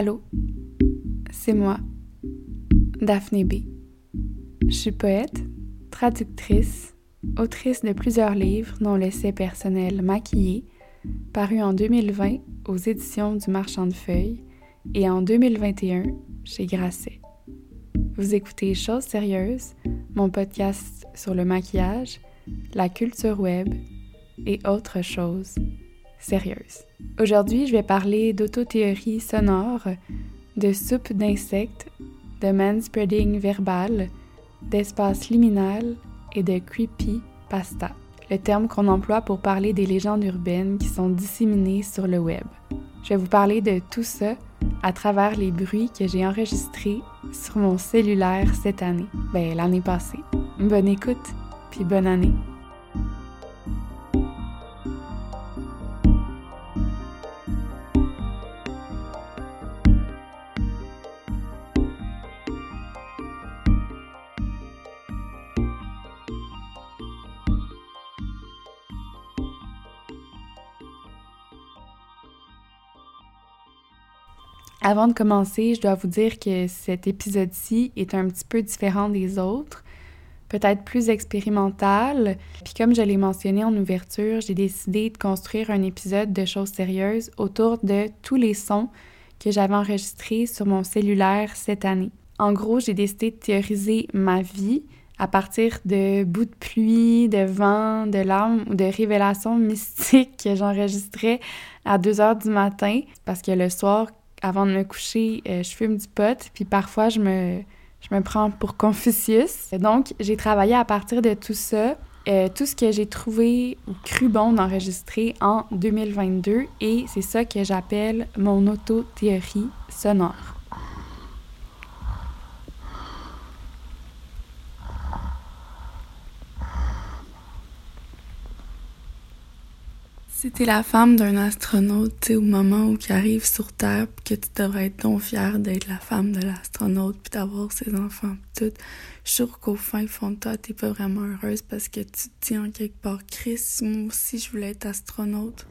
Allô, c'est moi, Daphné B. Je suis poète, traductrice, autrice de plusieurs livres, dont l'essai personnel Maquillé, paru en 2020 aux éditions du Marchand de Feuilles et en 2021 chez Grasset. Vous écoutez Choses sérieuses, mon podcast sur le maquillage, la culture web et autres choses sérieuses. Aujourd'hui, je vais parler d'autothéorie sonore, de soupe d'insectes, de manspreading verbal, d'espace liminal et de creepy pasta, le terme qu'on emploie pour parler des légendes urbaines qui sont disséminées sur le web. Je vais vous parler de tout ça à travers les bruits que j'ai enregistrés sur mon cellulaire cette année, ben l'année passée. Bonne écoute, puis bonne année. Avant de commencer, je dois vous dire que cet épisode-ci est un petit peu différent des autres, peut-être plus expérimental. Puis comme je l'ai mentionné en ouverture, j'ai décidé de construire un épisode de choses sérieuses autour de tous les sons que j'avais enregistrés sur mon cellulaire cette année. En gros, j'ai décidé de théoriser ma vie à partir de bouts de pluie, de vent, de larmes ou de révélations mystiques que j'enregistrais à 2 heures du matin parce que le soir, avant de me coucher, euh, je fume du pot, puis parfois je me, je me prends pour Confucius. Donc, j'ai travaillé à partir de tout ça, euh, tout ce que j'ai trouvé ou cru bon d'enregistrer en 2022, et c'est ça que j'appelle mon auto-théorie sonore. Si t'es la femme d'un astronaute, tu au moment où il arrive sur Terre, que tu devrais être donc fière d'être la femme de l'astronaute, puis d'avoir ses enfants, pis tout, je suis sûre qu'au fin fond de toi, t'es pas vraiment heureuse parce que tu te dis en quelque part, Chris, moi aussi, je voulais être astronaute.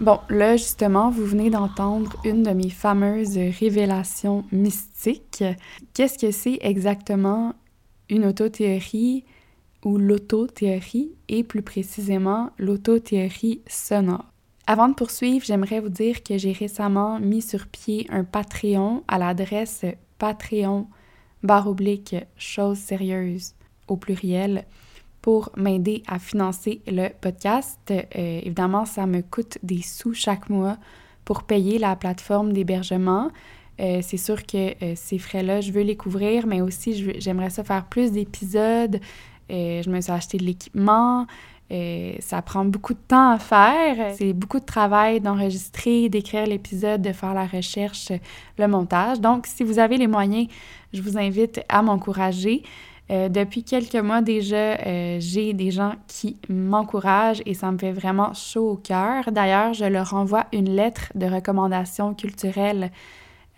Bon, là, justement, vous venez d'entendre une de mes fameuses révélations mystiques. Qu'est-ce que c'est exactement une autothéorie ou l'autothéorie et plus précisément l'autothéorie sonore? Avant de poursuivre, j'aimerais vous dire que j'ai récemment mis sur pied un Patreon à l'adresse Patreon barre oblique choses sérieuses au pluriel pour m'aider à financer le podcast. Euh, évidemment, ça me coûte des sous chaque mois pour payer la plateforme d'hébergement. Euh, c'est sûr que euh, ces frais-là, je veux les couvrir, mais aussi j'aimerais ça faire plus d'épisodes. je me suis acheté de l'équipement. ça prend beaucoup de temps à faire. C'est beaucoup de travail d'enregistrer, d'écrire l'épisode, de faire la recherche, le montage. Donc, si vous avez les moyens, je vous invite à m'encourager. Euh, depuis quelques mois déjà, euh, j'ai des gens qui m'encouragent et ça me fait vraiment chaud au cœur. D'ailleurs, je leur envoie une lettre de recommandation culturelle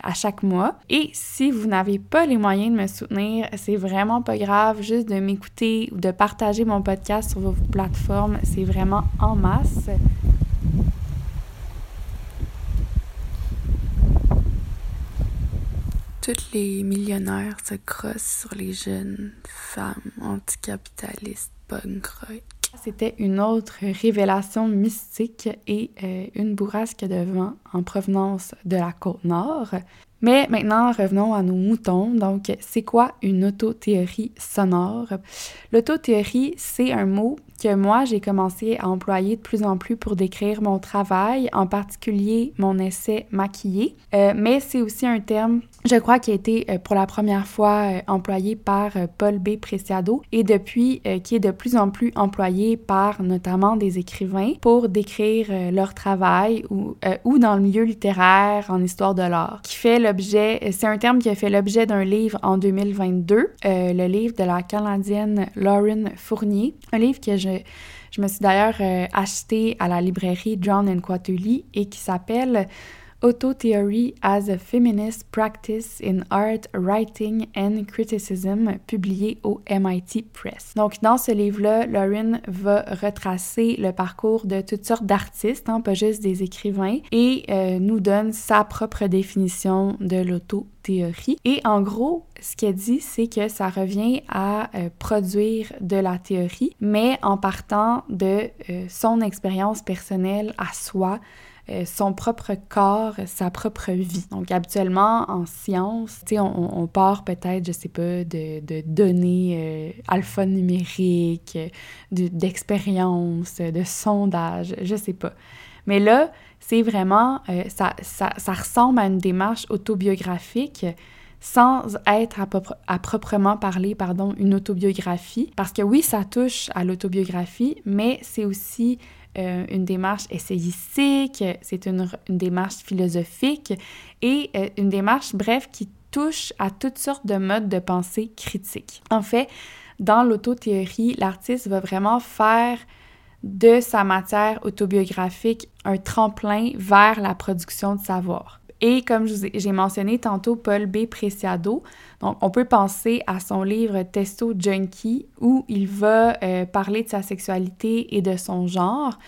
à chaque mois. Et si vous n'avez pas les moyens de me soutenir, c'est vraiment pas grave, juste de m'écouter ou de partager mon podcast sur vos plateformes, c'est vraiment en masse. Tous les millionnaires se crossent sur les jeunes femmes anticapitalistes punk rock. C'était une autre révélation mystique et euh, une bourrasque de vent en provenance de la côte nord. Mais maintenant, revenons à nos moutons. Donc, c'est quoi une autothéorie sonore? L'autothéorie, c'est un mot que moi, j'ai commencé à employer de plus en plus pour décrire mon travail, en particulier mon essai maquillé. Euh, mais c'est aussi un terme, je crois, qui a été euh, pour la première fois euh, employé par Paul B. Preciado et depuis qui est de plus en plus employé par notamment des écrivains pour décrire leur travail ou, ou dans le milieu littéraire, en histoire de l'art, qui fait l'objet, c'est un terme qui a fait l'objet d'un livre en 2022, le livre de la Canadienne Lauren Fournier, un livre que je me suis d'ailleurs euh, acheté à la librairie John and Quarterly et qui s'appelle Auto Theory as a Feminist Practice in Art, Writing and Criticism, publié au MIT Press. Donc, dans ce livre-là, Lauren va retracer le parcours de toutes sortes d'artistes, hein, pas juste des écrivains, et euh, nous donne sa propre définition de l'auto-théorie. Et en gros, ce qu'elle dit, c'est que ça revient à euh, produire de la théorie, mais en partant de euh, son expérience personnelle à soi, son propre corps, sa propre vie. Donc, habituellement, en science, on, on, part peut-être, je sais pas, de, de données euh, alphanumériques, d'expériences, de, sondages, je sais pas. Mais là, c'est vraiment, euh, ça, ça, ça, ressemble à une démarche autobiographique sans être à, à, proprement parler, pardon, une autobiographie. Parce que oui, ça touche à l'autobiographie, mais c'est aussi euh, une démarche essayistique, c'est une, démarche philosophique et euh, une démarche, bref, qui touche à toutes sortes de modes de pensée critiques. En fait, dans l'autothéorie, l'artiste va vraiment faire de sa matière autobiographique un tremplin vers la production de savoir. Et comme j'ai mentionné tantôt Paul B. Preciado, donc on peut penser à son livre Testo Junkie où il va euh, parler de sa sexualité et de son genre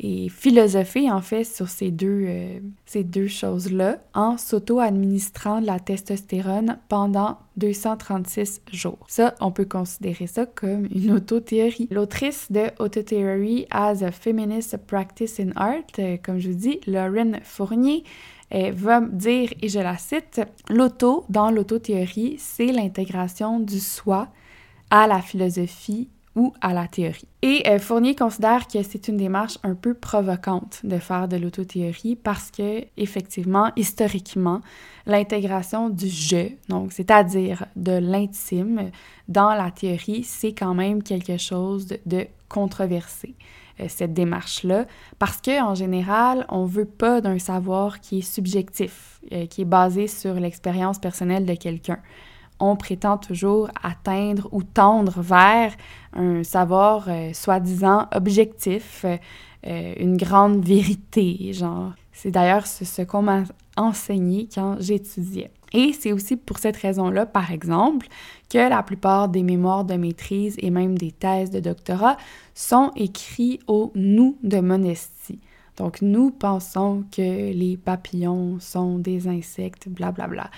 et philosopher en fait sur ces deux, euh, deux choses-là en s'auto-administrant de la testostérone pendant 236 jours. Ça, on peut considérer ça comme une autothéorie. L'autrice de Autotheory as a Feminist Practice in Art, euh, comme je vous dis, Lauren Fournier, va dire, et je la cite, l'auto, dans l'autothéorie, c'est l'intégration du soi à la philosophie ou à la théorie. Et euh, Fournier considère que c'est une démarche un peu provocante de faire de l'autothéorie parce que, effectivement, historiquement, l'intégration du je, donc c'est-à-dire de l'intime, dans la théorie, c'est quand même quelque chose de controversé. Euh, cette démarche-là, parce qu'en général, on veut pas d'un savoir qui est subjectif, euh, qui est basé sur l'expérience personnelle de quelqu'un. On prétend toujours atteindre ou tendre vers un savoir euh, soi-disant objectif, une grande vérité, genre. C'est d'ailleurs ce qu'on m'a enseigné quand j'étudiais. Et c'est aussi pour cette raison-là, par exemple, que la plupart des mémoires de maîtrise et même des thèses de doctorat sont écrits au nous de Monesty. Donc, nous pensons que les papillons sont des insectes, blablabla. Bla, bla.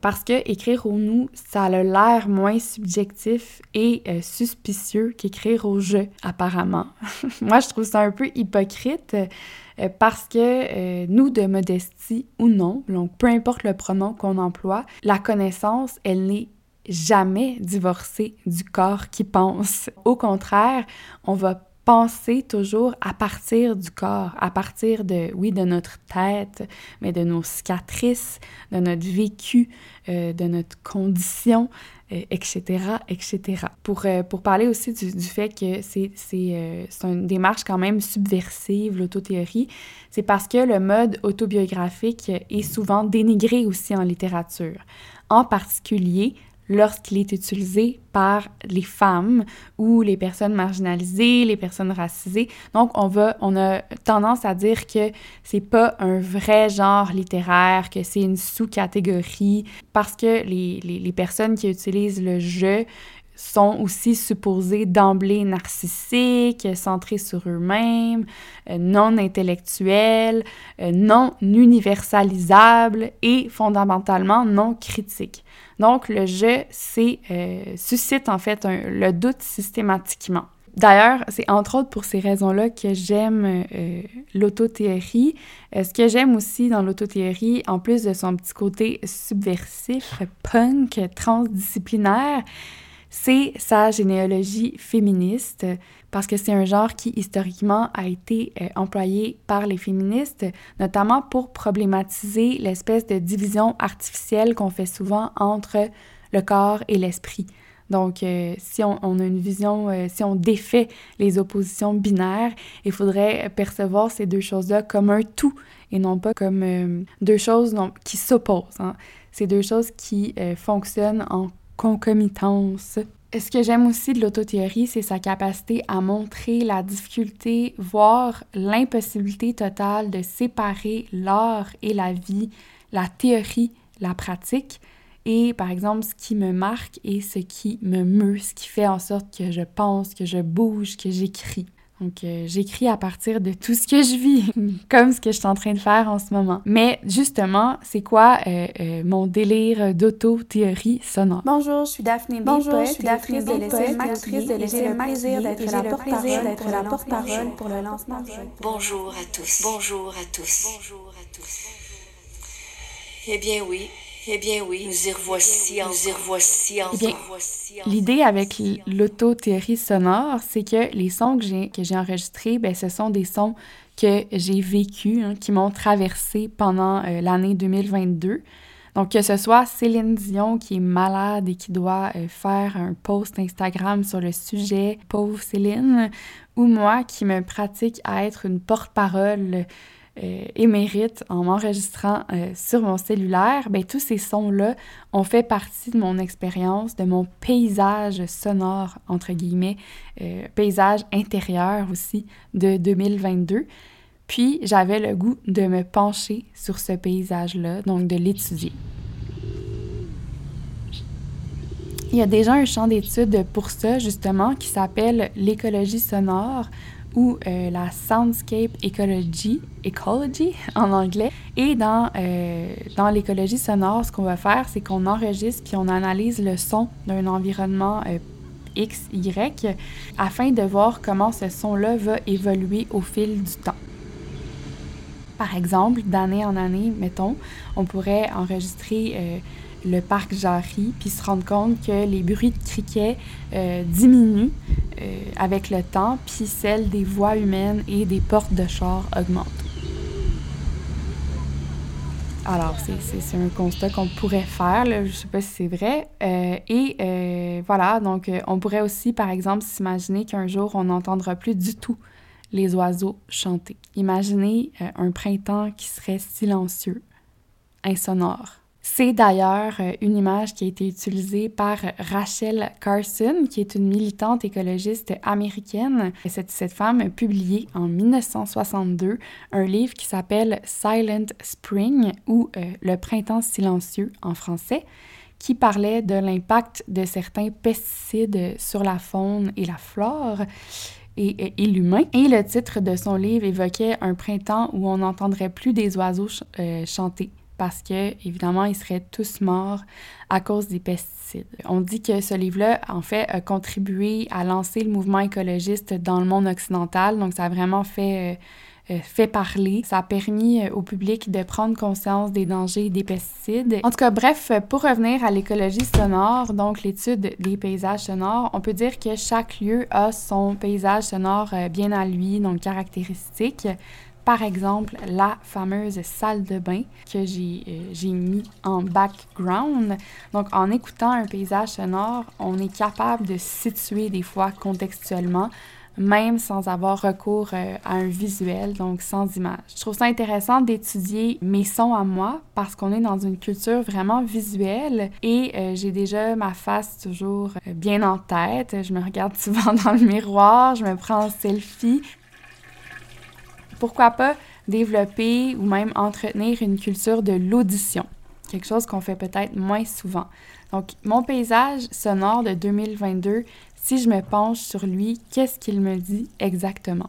Parce que écrire au nous, ça a l'air moins subjectif et euh, suspicieux qu'écrire au je, apparemment. Moi, je trouve ça un peu hypocrite euh, parce que euh, nous, de modestie ou non, donc peu importe le pronom qu'on emploie, la connaissance, elle n'est jamais divorcée du corps qui pense. Au contraire, on va penser toujours à partir du corps, à partir de, oui, de notre tête, mais de nos cicatrices, de notre vécu, euh, de notre condition, etc., euh, etc. Pour, euh, pour parler aussi du, du fait que c'est une démarche quand même subversive, l'autothéorie, c'est parce que le mode autobiographique est souvent dénigré aussi en littérature. En particulier, lorsqu'il est utilisé par les femmes ou les personnes marginalisées, les personnes racisées. Donc, on va, on a tendance à dire que c'est pas un vrai genre littéraire, que c'est une sous-catégorie, parce que les, les, personnes qui utilisent le je sont aussi supposés d'emblée narcissiques, centrés sur eux-mêmes, euh, non intellectuels, euh, non universalisables et fondamentalement non critiques. Donc le je, c'est euh, suscite en fait le doute systématiquement. D'ailleurs, c'est entre autres pour ces raisons-là que j'aime euh, l'autothéorie. ce que j'aime aussi dans l'autothéorie, en plus de son petit côté subversif, punk, transdisciplinaire, c'est sa généalogie féministe, parce que c'est un genre qui historiquement a été euh, employé par les féministes, notamment pour problématiser l'espèce de division artificielle qu'on fait souvent entre le corps et l'esprit. Donc, euh, si on, a une vision, euh, si on défait les oppositions binaires, il faudrait percevoir ces deux choses-là comme un tout et non pas comme deux choses qui s'opposent. Hein. C'est deux choses qui fonctionnent en concomitance. Ce que j'aime aussi de l'autothéorie, c'est sa capacité à montrer la difficulté, voire l'impossibilité totale de séparer l'art et la vie, la théorie, la pratique, et par exemple ce qui me marque et ce qui me meut, ce qui fait en sorte que je pense, que je bouge, que j'écris. Donc, euh, j'écris à partir de tout ce que je vis, comme ce que je suis en train de faire en ce moment. Mais justement, c'est quoi euh, euh, mon délire d'auto-théorie sonore? Bonjour, je suis Daphné Bonjour, je suis Daphné de le plaisir d'être la porte-parole pour le lancement du Bonjour à tous. Bonjour à tous. Bonjour à tous. Eh bien oui, eh bien oui, nous y revoici, nous y revoici, eh bien, L'idée avec l'autothéorie sonore, c'est que les sons que j'ai, que j'ai enregistrés, ben, ce sont des sons que j'ai vécus, hein, qui m'ont traversé pendant euh, l'année 2022. Donc, que ce soit Céline Dion qui est malade et qui doit euh, faire un post Instagram sur le sujet, pauvre Céline, ou moi qui me pratique à être une porte-parole euh, émérite en m'enregistrant euh, sur mon cellulaire, ben, tous ces sons-là ont fait partie de mon expérience, de mon paysage sonore, entre guillemets, euh, paysage intérieur aussi de 2022. Puis j'avais le goût de me pencher sur ce paysage-là, donc de l'étudier. Il y a déjà un champ d'études pour ça, justement, qui s'appelle l'écologie sonore, ou euh, la Soundscape Ecology, Ecology en anglais. Et dans, euh, dans l'écologie sonore, ce qu'on va faire, c'est qu'on enregistre puis on analyse le son d'un environnement euh, X, Y, afin de voir comment ce son-là va évoluer au fil du temps. Par exemple, d'année en année, mettons, on pourrait enregistrer le parc Jarry, puis se rendre compte que les bruits de criquets euh, diminuent euh, avec le temps, puis celles des voies humaines et des portes de char augmentent. Alors, c'est un constat qu'on pourrait faire, je ne sais pas si c'est vrai. Euh, et voilà, donc on pourrait aussi, par exemple, s'imaginer qu'un jour, on n'entendra plus du tout les oiseaux chanter. Imaginez un printemps qui serait silencieux, insonore. C'est d'ailleurs euh, une image qui a été utilisée par Rachel Carson, qui est une militante écologiste américaine. Cette, cette femme a publié en 1962 un livre qui s'appelle Silent Spring ou euh, Le printemps silencieux en français qui parlait de l'impact de certains pesticides sur la faune et la flore et, l'humain. Et le titre de son livre évoquait un printemps où on n'entendrait plus des oiseaux euh, chanter parce que, évidemment, ils seraient tous morts à cause des pesticides. On dit que ce livre-là, en fait, a contribué à lancer le mouvement écologiste dans le monde occidental. Donc, ça a vraiment fait, euh, euh, fait parler. Ça a permis euh, au public de prendre conscience des dangers des pesticides. En tout cas, bref, pour revenir à l'écologie sonore, donc l'étude des paysages sonores, on peut dire que chaque lieu a son paysage sonore bien à lui, donc caractéristique par exemple la fameuse salle de bain que euh, j'ai mis en background. Donc en écoutant un paysage sonore, on est capable de situer des fois contextuellement même sans avoir recours euh, à un visuel, donc sans image. Je trouve ça intéressant d'étudier mes sons à moi parce qu'on est dans une culture vraiment visuelle et euh, j'ai déjà ma face toujours bien en tête. Je me regarde souvent dans le miroir, je me prends en selfie pourquoi pas développer ou même entretenir une culture de l'audition, quelque chose qu'on fait peut-être moins souvent. Donc, mon paysage sonore de 2022, si je me penche sur lui, qu'est-ce qu'il me dit exactement?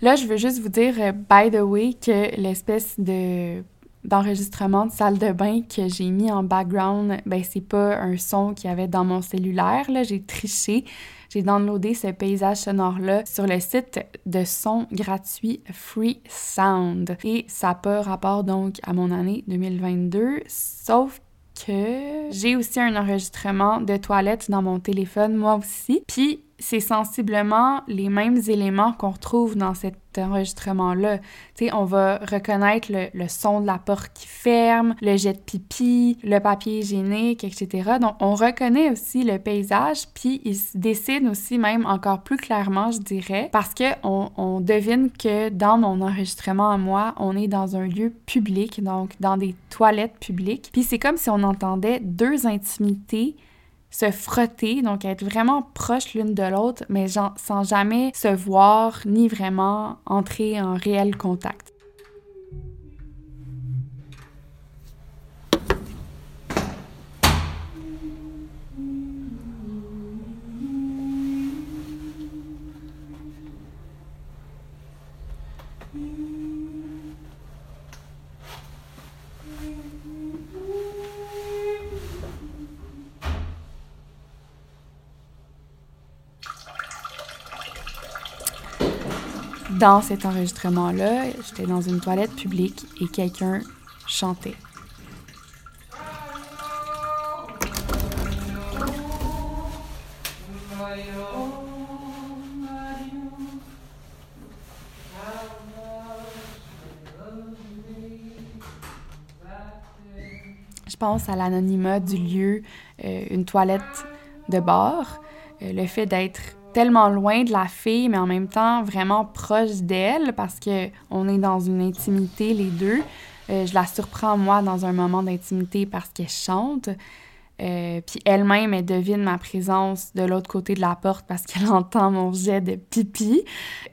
Là, je veux juste vous dire, euh, by the way, que l'espèce de d'enregistrement de salle de bain que j'ai mis en background, ben c'est pas un son qu'il y avait dans mon cellulaire. Là, j'ai triché. J'ai downloadé ce paysage sonore-là sur le site de son gratuit Free Sound. Et ça n'a rapport donc à mon année 2022, sauf que j'ai aussi un enregistrement de toilette dans mon téléphone, moi aussi. C'est sensiblement les mêmes éléments qu'on retrouve dans cet enregistrement-là. Tu sais, on va reconnaître le, son de la porte qui ferme, le jet de pipi, le papier hygiénique, etc. Donc, on reconnaît aussi le paysage, puis il se dessine aussi même encore plus clairement, je dirais, parce que on, on devine que dans mon enregistrement à moi, on est dans un lieu public, donc dans des toilettes publiques. Puis c'est comme si on entendait deux intimités se frotter, donc être vraiment proches l'une de l'autre, mais sans jamais se voir ni vraiment entrer en réel contact. Dans cet enregistrement-là, j'étais dans une toilette publique et quelqu'un chantait. Je pense à l'anonymat du lieu, euh, une toilette de bar, euh, le fait d'être tellement loin de la fille, mais en même temps vraiment proche d'elle parce que on est dans une intimité les deux. Euh, je la surprends moi dans un moment d'intimité parce qu'elle chante. Euh, puis elle-même, elle devine ma présence de l'autre côté de la porte parce qu'elle entend mon jet de pipi.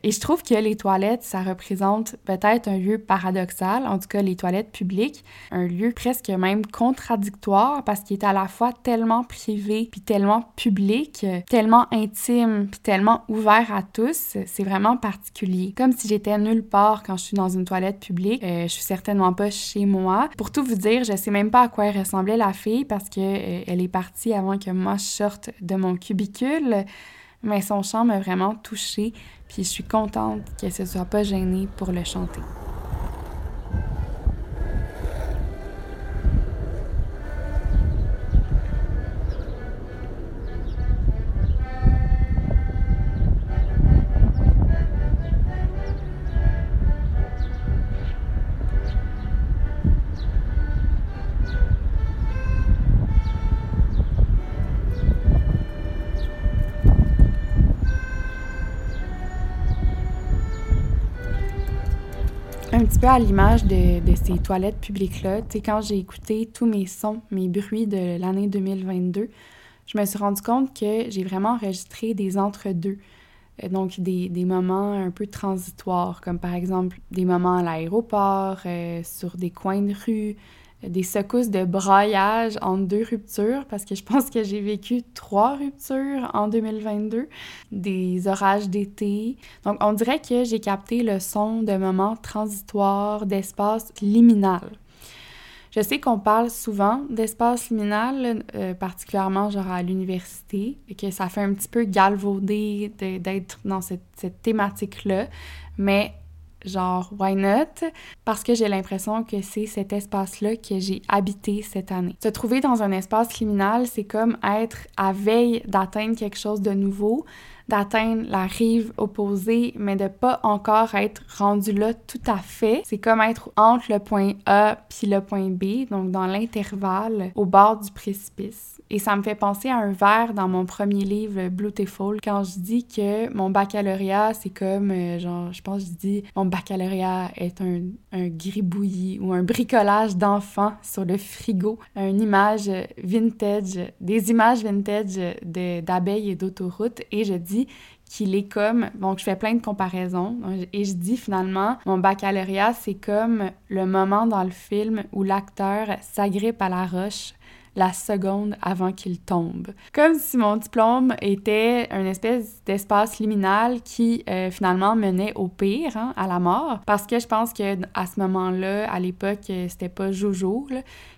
Et je trouve que les toilettes, ça représente peut-être un lieu paradoxal, en tout cas les toilettes publiques, un lieu presque même contradictoire parce qu'il est à la fois tellement privé puis tellement public, tellement intime puis tellement ouvert à tous. C'est vraiment particulier. Comme si j'étais nulle part quand je suis dans une toilette publique. Euh, je suis certainement pas chez moi. Pour tout vous dire, je sais même pas à quoi elle ressemblait la fille parce que euh, elle est partie avant que moi je sorte de mon cubicule, mais son chant m'a vraiment touchée, puis je suis contente qu'elle se soit pas gênée pour le chanter. Un petit peu à l'image de, ces toilettes publiques-là. Tu sais, quand j'ai écouté tous mes sons, mes bruits de l'année 2022, je me suis rendu compte que j'ai vraiment enregistré des entre-deux. Euh, donc, des, moments un peu transitoires, comme par exemple des moments à l'aéroport, euh, sur des coins de rue, des secousses de braillage entre deux ruptures, parce que je pense que j'ai vécu trois ruptures en 2022, des orages d'été. Donc, on dirait que j'ai capté le son de moments transitoires, d'espace liminal. Je sais qu'on parle souvent d'espace liminal, euh, particulièrement genre à l'université, et que ça fait un petit peu galvaudé d'être dans cette thématique-là, mais genre why not? Parce que j'ai l'impression que c'est cet espace-là que j'ai habité cette année. Se trouver dans un espace liminal, c'est comme être à veille d'atteindre quelque chose de nouveau, d'atteindre la rive opposée, mais de pas encore être rendu là tout à fait. C'est comme être entre le point A puis le point B, donc dans l'intervalle, au bord du précipice. Et ça me fait penser à un vers dans mon premier livre, Beautiful, quand je dis que mon baccalauréat, c'est comme, euh, genre, je pense que je dis, mon baccalauréat est un, un gribouillis ou un bricolage d'enfants sur le frigo, une image vintage, des images vintage d'abeilles et d'autoroutes. Et je dis qu'il est comme, donc je fais plein de comparaisons, et je dis finalement, mon baccalauréat, c'est comme le moment dans le film où l'acteur s'agrippe à la roche la seconde avant qu'il tombe. Comme si mon diplôme était une espèce d'espace liminal qui euh, finalement menait au pire, hein, à la mort, parce que je pense que à ce moment-là, à l'époque, euh, c'était pas Jojo,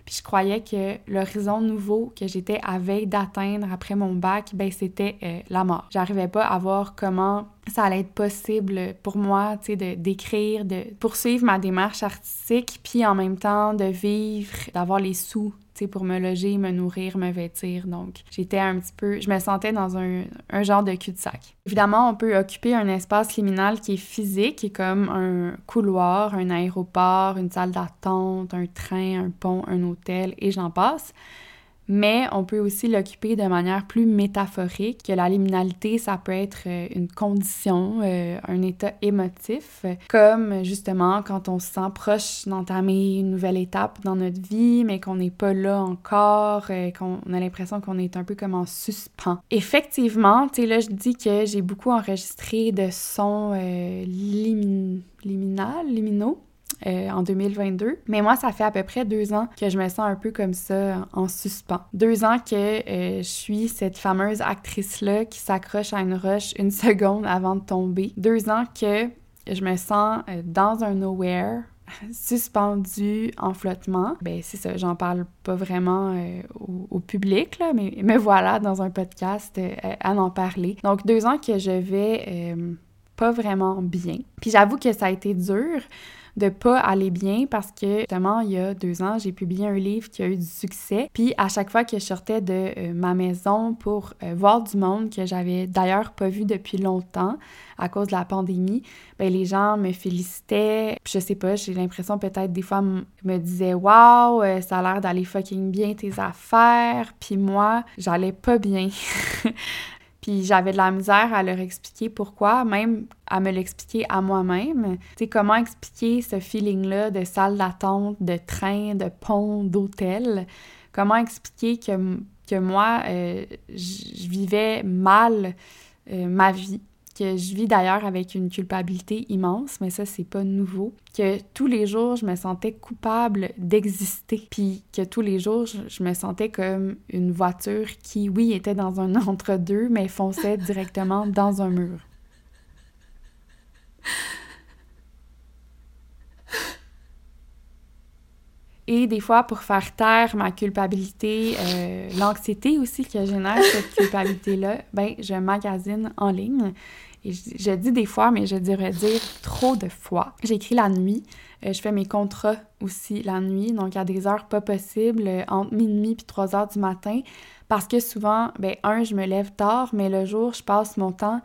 puis je croyais que l'horizon nouveau que j'étais à veille d'atteindre après mon bac, ben c'était euh, la mort. J'arrivais pas à voir comment ça allait être possible pour moi, tu sais, de d'écrire, de poursuivre ma démarche artistique, puis en même temps de vivre, d'avoir les sous pour me loger, me nourrir, me vêtir. Donc, j'étais un petit peu, je me sentais dans un, un genre de cul-de-sac. Évidemment, on peut occuper un espace liminal qui est physique, qui est comme un couloir, un aéroport, une salle d'attente, un train, un pont, un hôtel, et j'en passe mais on peut aussi l'occuper de manière plus métaphorique, que la liminalité, ça peut être euh, une condition, euh, un état émotif, comme justement quand on se sent proche d'entamer une nouvelle étape dans notre vie, mais qu'on n'est pas là encore, euh, qu'on a l'impression qu'on est un peu comme en suspens. Effectivement, tu sais, là, je dis que j'ai beaucoup enregistré de sons limin liminal, liminaux, euh, en 2022. Mais moi, ça fait à peu près deux ans que je me sens un peu comme ça en suspens. Deux ans que euh, je suis cette fameuse actrice-là qui s'accroche à une roche une seconde avant de tomber. Deux ans que je me sens euh, dans un nowhere, suspendue en flottement. Ben c'est ça, j'en parle pas vraiment au, public, là, mais me voilà dans un podcast à en parler. Donc deux ans que je vais pas vraiment bien. Puis j'avoue que ça a été dur de pas aller bien parce que justement il y a deux ans j'ai publié un livre qui a eu du succès. Puis à chaque fois que je sortais de euh, ma maison pour euh, voir du monde que j'avais d'ailleurs pas vu depuis longtemps à cause de la pandémie ben les gens me félicitaient. Puis je sais pas j'ai l'impression peut-être des fois me disaient waouh ça a l'air d'aller fucking bien tes affaires puis moi j'allais pas bien Puis j'avais de la misère à leur expliquer pourquoi, même à me l'expliquer à moi-même. Tu sais, comment expliquer ce feeling-là de salle d'attente, de train, de pont, d'hôtel? Comment expliquer que, moi, euh, je vivais mal euh, ma vie? Que je vis d'ailleurs avec une culpabilité immense, mais ça, c'est pas nouveau. Que tous les jours, je me sentais coupable d'exister. Puis que tous les jours, je, me sentais comme une voiture qui, oui, était dans un entre-deux, mais fonçait directement dans un mur. Et des fois, pour faire taire ma culpabilité, euh, l'anxiété aussi que génère cette culpabilité-là, ben, je magasine en ligne. Et je, dis des fois, mais je dirais dire trop de fois. J'écris la nuit. Euh, je fais mes contrats aussi la nuit, donc à des heures pas possibles, euh, entre minuit et 3 heures du matin, parce que souvent, ben, un, je me lève tard, mais le jour, je passe mon temps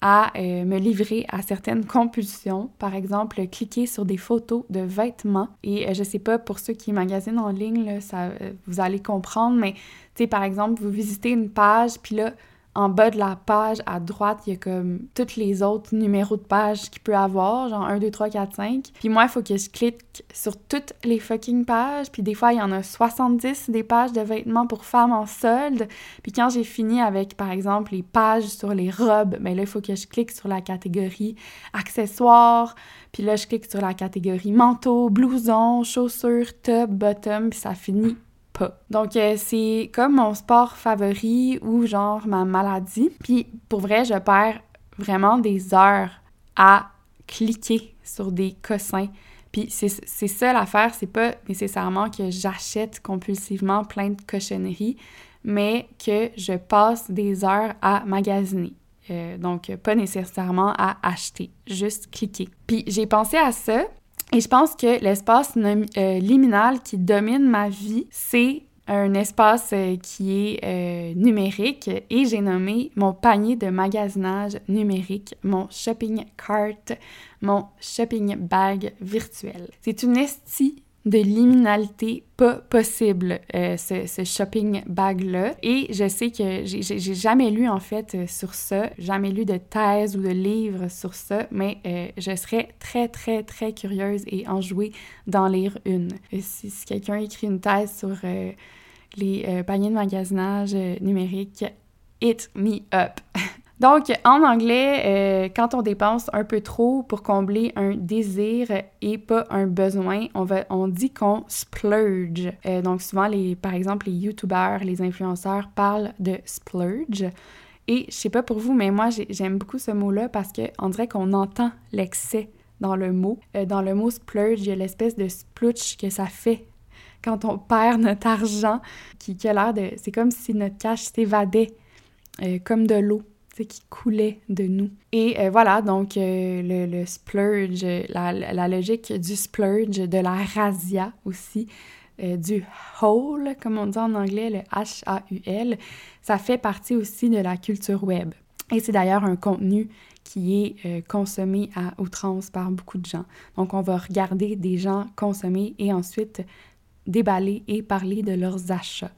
à euh, me livrer à certaines compulsions. Par exemple, cliquer sur des photos de vêtements. Et euh, je sais pas, pour ceux qui magasinent en ligne, ça, euh, vous allez comprendre, mais tu sais, par exemple, vous visitez une page, puis là, en bas de la page, à droite, il y a comme tous les autres numéros de page qu'il peut avoir, genre 1, 2, 3, 4, 5. Puis moi, il faut que je clique sur toutes les fucking pages. Puis des fois, il y en a 70 des pages de vêtements pour femmes en solde. Puis quand j'ai fini avec, par exemple, les pages sur les robes, ben là, il faut que je clique sur la catégorie accessoires. Puis là, je clique sur la catégorie manteau, blouson, chaussures, top, bottom. Puis ça finit donc, euh, c'est comme mon sport favori ou genre ma maladie. Puis, pour vrai, je perds vraiment des heures à cliquer sur des cossins. Puis, c'est ça l'affaire, c'est pas nécessairement que j'achète compulsivement plein de cochonneries, mais que je passe des heures à magasiner. Euh, donc, pas nécessairement à acheter, juste cliquer. Puis j'ai pensé à ça et je pense que l'espace euh, liminal qui domine ma vie, c'est un espace euh, qui est euh, numérique et j'ai nommé mon panier de magasinage numérique, mon shopping cart, mon shopping bag virtuel. C'est une estie de liminalité pas possible, euh, ce, shopping bag-là. Et je sais que j'ai jamais lu, en fait, euh, sur ça, jamais lu de thèse ou de livre sur ça, mais euh, je serais très, très, très curieuse et enjouée d'en lire une. si, quelqu'un écrit une thèse sur les paniers de magasinage numérique, hit me up! Donc, en anglais, euh, quand on dépense un peu trop pour combler un désir et pas un besoin, on, va, on dit qu'on splurge. Euh, donc, souvent, les, par exemple, les YouTubers, les influenceurs parlent de splurge. Et je sais pas pour vous, mais moi, j'aime beaucoup ce mot-là parce qu'on dirait qu'on entend l'excès dans le mot. Euh, dans le mot splurge, il y a l'espèce de splooch que ça fait quand on perd notre argent, qui, qui a l'air de... C'est comme si notre cash s'évadait comme de l'eau qui coulait de nous. Et euh, voilà, donc euh, le, splurge, la, logique du splurge, de la razzia aussi, euh, du haul, comme on dit en anglais, le H-A-U-L, ça fait partie aussi de la culture web. Et c'est d'ailleurs un contenu qui est consommé à outrance par beaucoup de gens. Donc, on va regarder des gens consommer et ensuite déballer et parler de leurs achats,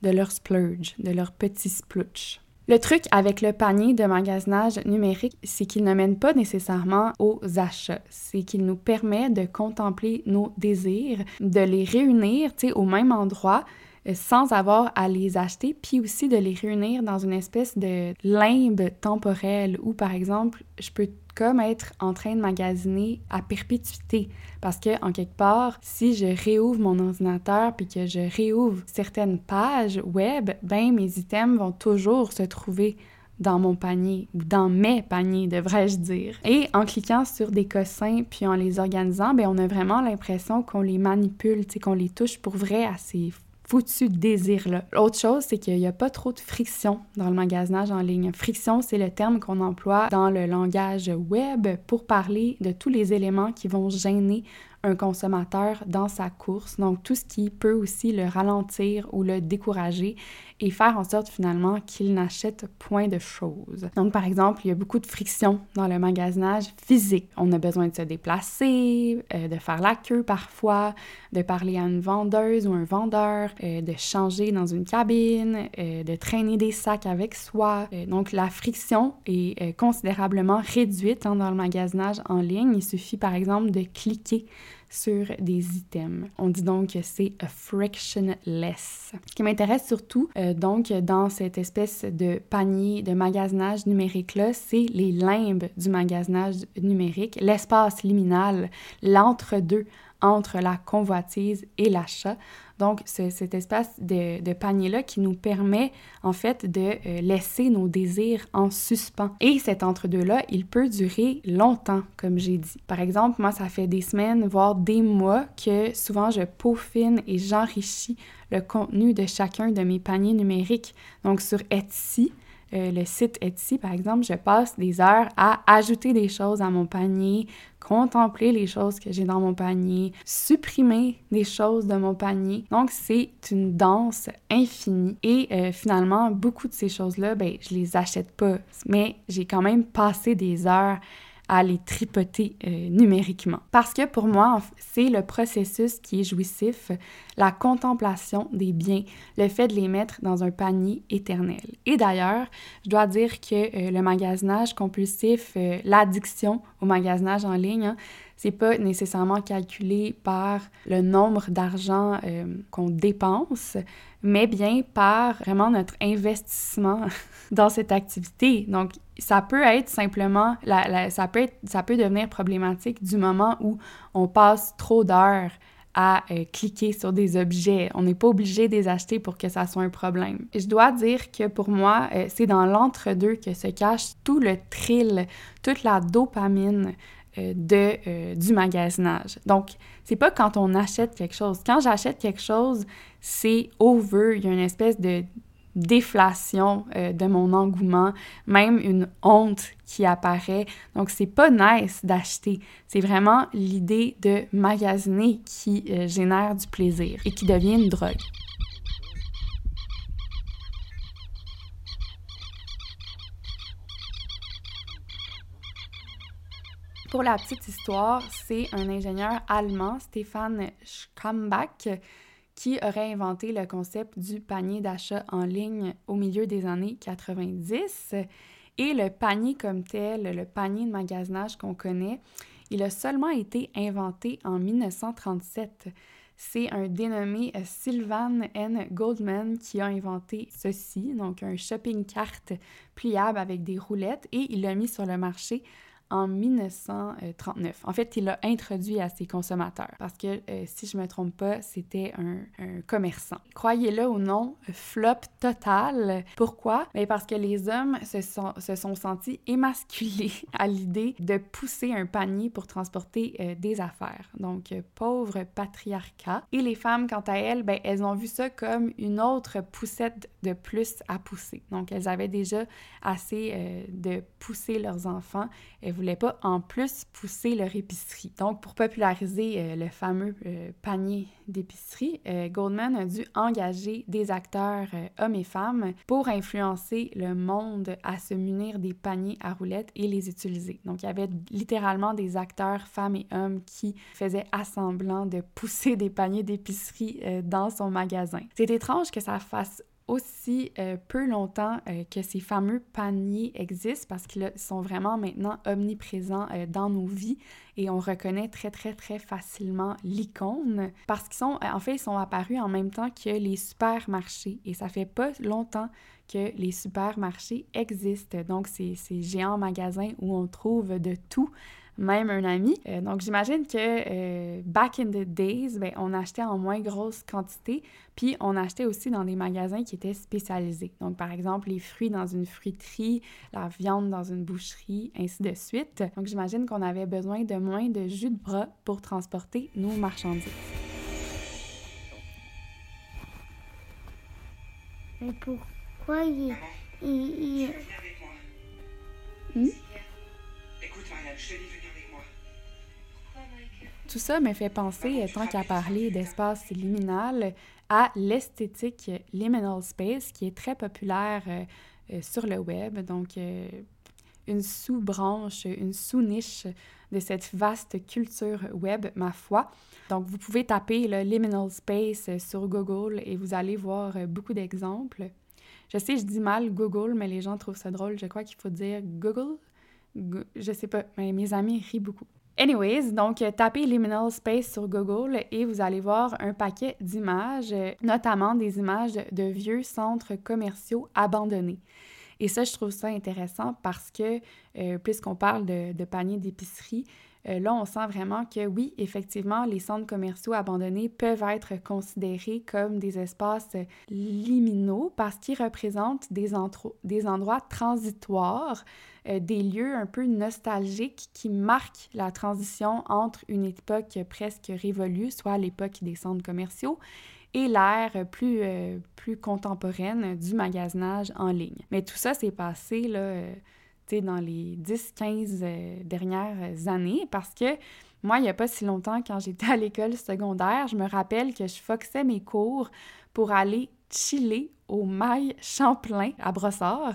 de leurs splurge, de leurs petits splooch. Le truc avec le panier de magasinage numérique, c'est qu'il ne mène pas nécessairement aux achats. C'est qu'il nous permet de contempler nos désirs, de les réunir au même endroit, euh, sans avoir à les acheter, puis aussi de les réunir dans une espèce de limbe temporelle où, par exemple, je peux comme être en train de magasiner à perpétuité. Parce que, en quelque part, si je réouvre mon ordinateur puis que je réouvre certaines pages web, ben mes items vont toujours se trouver dans mon panier ou dans mes paniers, devrais-je dire. Et en cliquant sur des cossins puis en les organisant, ben on a vraiment l'impression qu'on les manipule, qu'on les touche pour vrai à ces foutu désir-là. L'autre chose, c'est qu'il n'y a pas trop de friction dans le magasinage en ligne. Friction, c'est le terme qu'on emploie dans le langage web pour parler de tous les éléments qui vont gêner un consommateur dans sa course. Donc, tout ce qui peut aussi le ralentir ou le décourager et faire en sorte finalement qu'il n'achète point de choses. Donc, par exemple, il y a beaucoup de friction dans le magasinage physique. On a besoin de se déplacer, euh, de faire la queue parfois, de parler à une vendeuse ou un vendeur, euh, de changer dans une cabine, euh, de traîner des sacs avec soi. donc, la friction est considérablement réduite hein, dans le magasinage en ligne. Il suffit par exemple de cliquer sur des items. On dit donc que c'est frictionless. Ce qui m'intéresse surtout, euh, donc, dans cette espèce de panier de magasinage numérique-là, c'est les limbes du magasinage numérique, l'espace liminal, l'entre-deux entre la convoitise et l'achat. Donc, cet espace de, panier-là qui nous permet en fait de euh, laisser nos désirs en suspens. Et cet entre-deux-là, il peut durer longtemps, comme j'ai dit. Par exemple, moi, ça fait des semaines, voire des mois que souvent je peaufine et j'enrichis le contenu de chacun de mes paniers numériques. Donc, sur Etsy, euh, le site Etsy, par exemple, je passe des heures à ajouter des choses à mon panier, contempler les choses que j'ai dans mon panier, supprimer des choses de mon panier. Donc, c'est une danse infinie. Et euh, finalement, beaucoup de ces choses-là, ben, je les achète pas, mais j'ai quand même passé des heures à les tripoter euh, numériquement. Parce que pour moi, c'est le processus qui est jouissif, la contemplation des biens, le fait de les mettre dans un panier éternel. Et d'ailleurs, je dois dire que euh, le magasinage compulsif, euh, l'addiction au magasinage en ligne, hein, c'est pas nécessairement calculé par le nombre d'argent qu'on dépense, mais bien par vraiment notre investissement dans cette activité. Donc, ça peut être simplement, ça, peut ça peut devenir problématique du moment où on passe trop d'heures à euh, cliquer sur des objets. On n'est pas obligé de les acheter pour que ça soit un problème. Je dois dire que pour moi, euh, c'est dans l'entre-deux que se cache tout le thrill, toute la dopamine euh, de, du magasinage. Donc, c'est pas quand on achète quelque chose. Quand j'achète quelque chose, c'est over. Il y a une espèce de déflation euh, de mon engouement, même une honte qui apparaît. Donc, c'est pas nice d'acheter. C'est vraiment l'idée de magasiner qui euh, génère du plaisir et qui devient une drogue. Pour la petite histoire, c'est un ingénieur allemand, Stefan Schambach, qui aurait inventé le concept du panier d'achat en ligne au milieu des années 90. Et le panier comme tel, le panier de magasinage qu'on connaît, il a seulement été inventé en 1937. C'est un dénommé Sylvan N. Goldman qui a inventé ceci, donc un shopping cart pliable avec des roulettes, et il l'a mis sur le marché en 1939. En fait, il l'a introduit à ses consommateurs parce que, euh, si je ne me trompe pas, c'était un, commerçant. Croyez-le ou non, flop total. Pourquoi? Bien parce que les hommes se sont, se sont sentis émasculés à l'idée de pousser un panier pour transporter euh, des affaires. Donc, euh, pauvre patriarcat. Et les femmes, quant à elles, ben, elles ont vu ça comme une autre poussette de plus à pousser. Donc, elles avaient déjà assez de pousser leurs enfants. Voulaient pas en plus pousser leur épicerie. Donc, pour populariser euh, le fameux euh, panier d'épicerie, euh, Goldman a dû engager des acteurs hommes et femmes pour influencer le monde à se munir des paniers à roulettes et les utiliser. Donc, il y avait littéralement des acteurs femmes et hommes qui faisaient assemblant de pousser des paniers d'épicerie dans son magasin. C'est étrange que ça fasse aussi euh, peu longtemps euh, que ces fameux paniers existent parce qu'ils sont vraiment maintenant omniprésents euh, dans nos vies et on reconnaît très très très facilement l'icône parce qu'ils sont en fait ils sont apparus en même temps que les supermarchés et ça fait pas longtemps que les supermarchés existent. Donc c'est ces géants magasins où on trouve de tout même un ami. Euh, donc, j'imagine que euh, back in the days, ben, on achetait en moins grosse quantité, puis on achetait aussi dans des magasins qui étaient spécialisés. Donc, par exemple, les fruits dans une fruiterie, la viande dans une boucherie, ainsi de suite. Donc, j'imagine qu'on avait besoin de moins de jus de bras pour transporter nos marchandises. Mais pourquoi il... il, hmm? Tout ça me fait penser, tant qu'à parler d'espace liminal, à l'esthétique liminal space qui est très populaire euh, euh, sur le web. Donc, euh, une sous-branche, une sous-niche de cette vaste culture web, ma foi. Donc, vous pouvez taper le liminal space sur Google et vous allez voir beaucoup d'exemples. Je sais, je dis mal Google, mais les gens trouvent ça drôle. Je crois qu'il faut dire Google. je sais pas, mais mes amis rient beaucoup. Anyways, donc tapez Liminal Space sur Google et vous allez voir un paquet d'images, notamment des images de vieux centres commerciaux abandonnés. Et ça, je trouve ça intéressant parce que, euh, puisqu'on parle de, de panier d'épicerie, euh, là, on sent vraiment que oui, effectivement, les centres commerciaux abandonnés peuvent être considérés comme des espaces liminaux parce qu'ils représentent des, endroits transitoires, euh, des lieux un peu nostalgiques qui marquent la transition entre une époque presque révolue, soit l'époque des centres commerciaux, et l'ère plus, euh, plus contemporaine du magasinage en ligne. Mais tout ça s'est passé là, dans les 10-15 euh, dernières années parce que moi, il n'y a pas si longtemps, quand j'étais à l'école secondaire, je me rappelle que je foxais mes cours pour aller chiller au mail Champlain à Brossard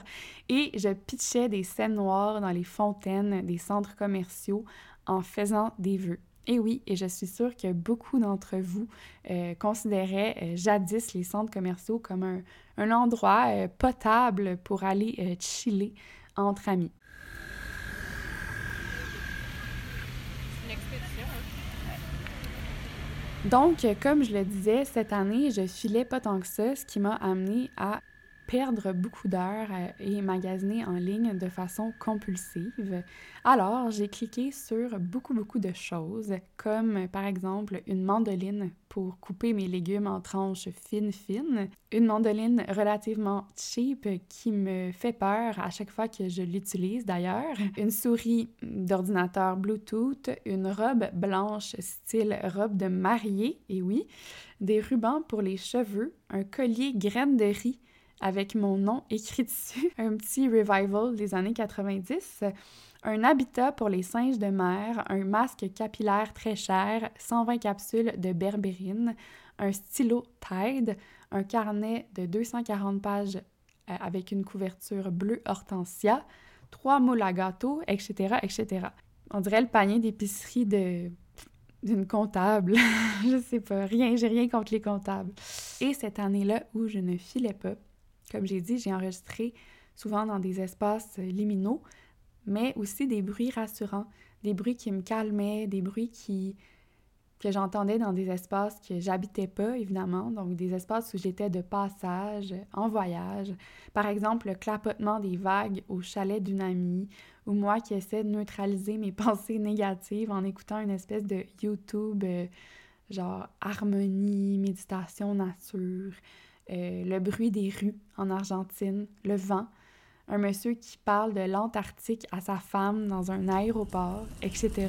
et je pitchais des scènes noires dans les fontaines des centres commerciaux en faisant des vœux. Et oui, et je suis sûre que beaucoup d'entre vous euh, considéraient euh, jadis les centres commerciaux comme un, un endroit potable pour aller chiller Donc, comme je le disais, cette année, je filais pas tant que ça, ce qui m'a amené à perdre beaucoup d'heures et magasiner en ligne de façon compulsive. Alors, j'ai cliqué sur beaucoup, beaucoup de choses, comme par exemple une mandoline pour couper mes légumes en tranches fines, fines, une mandoline relativement cheap qui me fait peur à chaque fois que je l'utilise d'ailleurs, une souris d'ordinateur Bluetooth, une robe blanche style robe de mariée, et oui, des rubans pour les cheveux, un collier graine de riz avec mon nom écrit dessus, un petit revival des années 90, un habitat pour les singes de mer, un masque capillaire très cher, 120 capsules de berbérine, un stylo Tide, un carnet de 240 pages euh, avec une couverture bleue hortensia, trois moules à gâteau, etc., etc. On dirait le panier d'épicerie de d'une comptable. je sais pas, rien, j'ai rien contre les comptables. Et cette année-là où je ne filais pas, comme j'ai dit, j'ai enregistré souvent dans des espaces liminaux, mais aussi des bruits rassurants, des bruits qui me calmaient, des bruits que j'entendais dans des espaces que j'habitais pas, évidemment, donc des espaces où j'étais de passage, en voyage. Par exemple, le clapotement des vagues au chalet d'une amie, ou moi qui essaie de neutraliser mes pensées négatives en écoutant une espèce de YouTube, euh, genre harmonie, méditation, nature. Euh, le bruit des rues en Argentine, le vent, un monsieur qui parle de l'Antarctique à sa femme dans un aéroport, etc.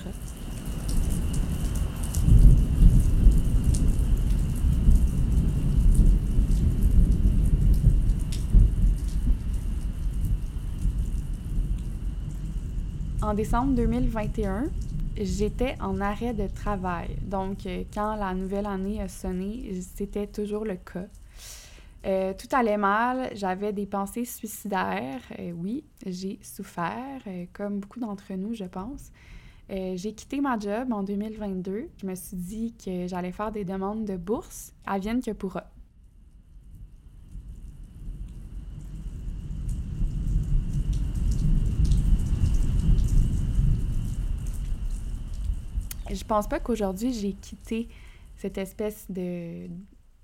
En décembre 2021, j'étais en arrêt de travail. Donc, euh, quand la nouvelle année a sonné, c'était toujours le cas. Euh, tout allait mal, j'avais des pensées suicidaires. Euh, oui, j'ai souffert, comme beaucoup d'entre nous, je pense. j'ai quitté ma job en 2022. Je me suis dit que j'allais faire des demandes de bourse, à Vienne que pourra. je pense pas qu'aujourd'hui j'ai quitté cette espèce de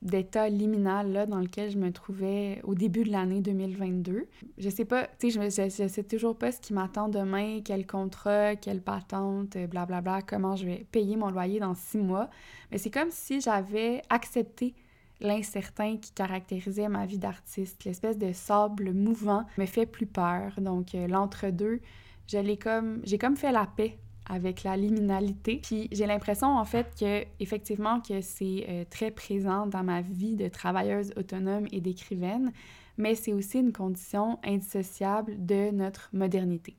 d'état liminal là, dans lequel je me trouvais au début de l'année 2022. Je sais pas, tu sais, je, sais toujours pas ce qui m'attend demain, quel contrat, quelle patente, blablabla, bla, comment je vais payer mon loyer dans six mois. Mais c'est comme si j'avais accepté l'incertain qui caractérisait ma vie d'artiste. L'espèce de sable mouvant me fait plus peur. Donc, euh, l'entre-deux, je comme, j'ai comme fait la paix avec la liminalité. Puis j'ai l'impression en fait que effectivement que c'est euh, très présent dans ma vie de travailleuse autonome et d'écrivaine, mais c'est aussi une condition indissociable de notre modernité.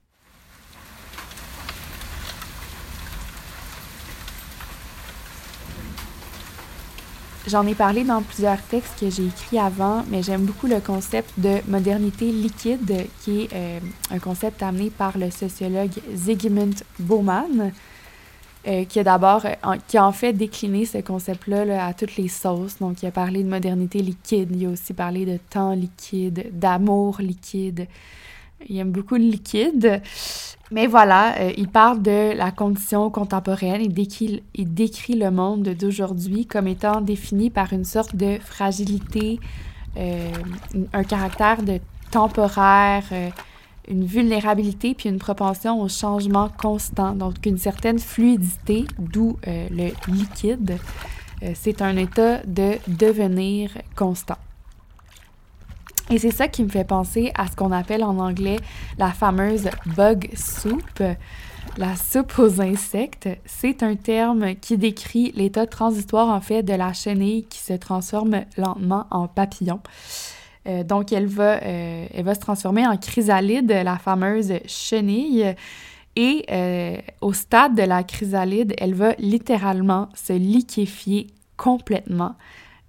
J'en ai parlé dans plusieurs textes que j'ai écrits avant, mais j'aime beaucoup le concept de modernité liquide, qui est euh, un concept amené par le sociologue Zygmunt Bauman, euh, qui a d'abord, qui a en fait décliné ce concept-là à toutes les sauces. Donc, il a parlé de modernité liquide, il a aussi parlé de temps liquide, d'amour liquide. Il aime beaucoup le liquide. Mais voilà, euh, il parle de la condition contemporaine et décrit, il décrit le monde d'aujourd'hui comme étant défini par une sorte de fragilité, euh, un caractère de temporaire, euh, une vulnérabilité puis une propension au changement constant, donc une certaine fluidité, d'où le liquide. c'est un état de devenir constant. Et c'est ça qui me fait penser à ce qu'on appelle en anglais la fameuse bug soup. La soupe aux insectes, c'est un terme qui décrit l'état transitoire en fait de la chenille qui se transforme lentement en papillon. Euh, donc elle va, euh, elle va se transformer en chrysalide, la fameuse chenille. Et euh, au stade de la chrysalide, elle va littéralement se liquéfier complètement.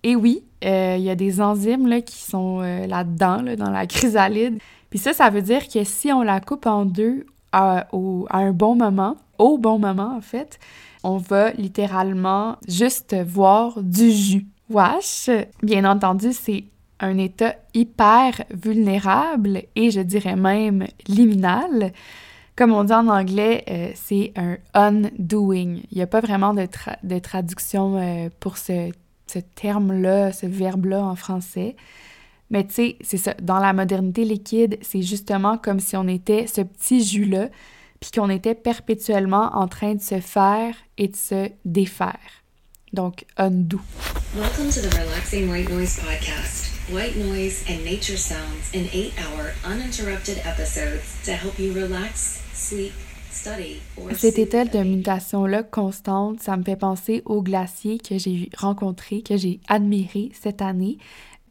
Et oui, euh, il y a des enzymes là, qui sont euh, là-dedans, là, dans la chrysalide. Puis ça, ça veut dire que si on la coupe en deux à, un bon moment, au bon moment en fait, on va littéralement juste voir du jus. Wash, bien entendu, c'est un état hyper vulnérable et je dirais même liminal. Comme on dit en anglais, euh, c'est un undoing. Il n'y a pas vraiment de traduction pour ce ce terme-là, ce verbe-là en français. Mais tu sais, c'est ça. Dans la modernité liquide, c'est justement comme si on était ce petit jus-là, puis qu'on était perpétuellement en train de se faire et de se défaire. Donc, undo. Welcome to the Relaxing White Noise podcast. White noise and nature sounds in eight hour uninterrupted episodes to help you relax, sleep, cet état de mutation-là constante, ça me fait penser au glacier que j'ai rencontré, que j'ai admiré cette année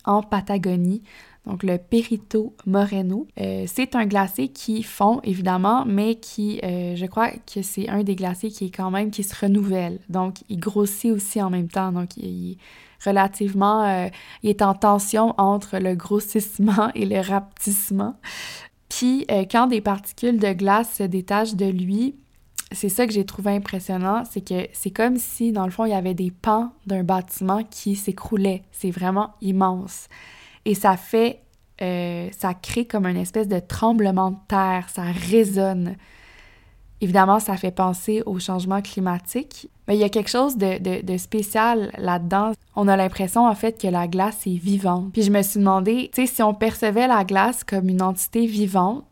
en Patagonie, donc le Perito Moreno. Euh, c'est un glacier qui fond, évidemment, mais qui, euh, je crois que c'est un des glaciers qui est quand même, qui se renouvelle. Donc, il grossit aussi en même temps. Donc, il, est relativement, euh, il est en tension entre le grossissement et le rapetissement. Puis euh, quand des particules de glace se détachent de lui, c'est ça que j'ai trouvé impressionnant, c'est que c'est comme si, dans le fond, il y avait des pans d'un bâtiment qui s'écroulaient. C'est vraiment immense. Et ça fait, euh, ça crée comme une espèce de tremblement de terre, ça résonne. Évidemment, ça fait penser au changement climatique, mais il y a quelque chose de, spécial là-dedans. On a l'impression, en fait, que la glace est vivante. Puis je me suis demandé, tu sais, si on percevait la glace comme une entité vivante,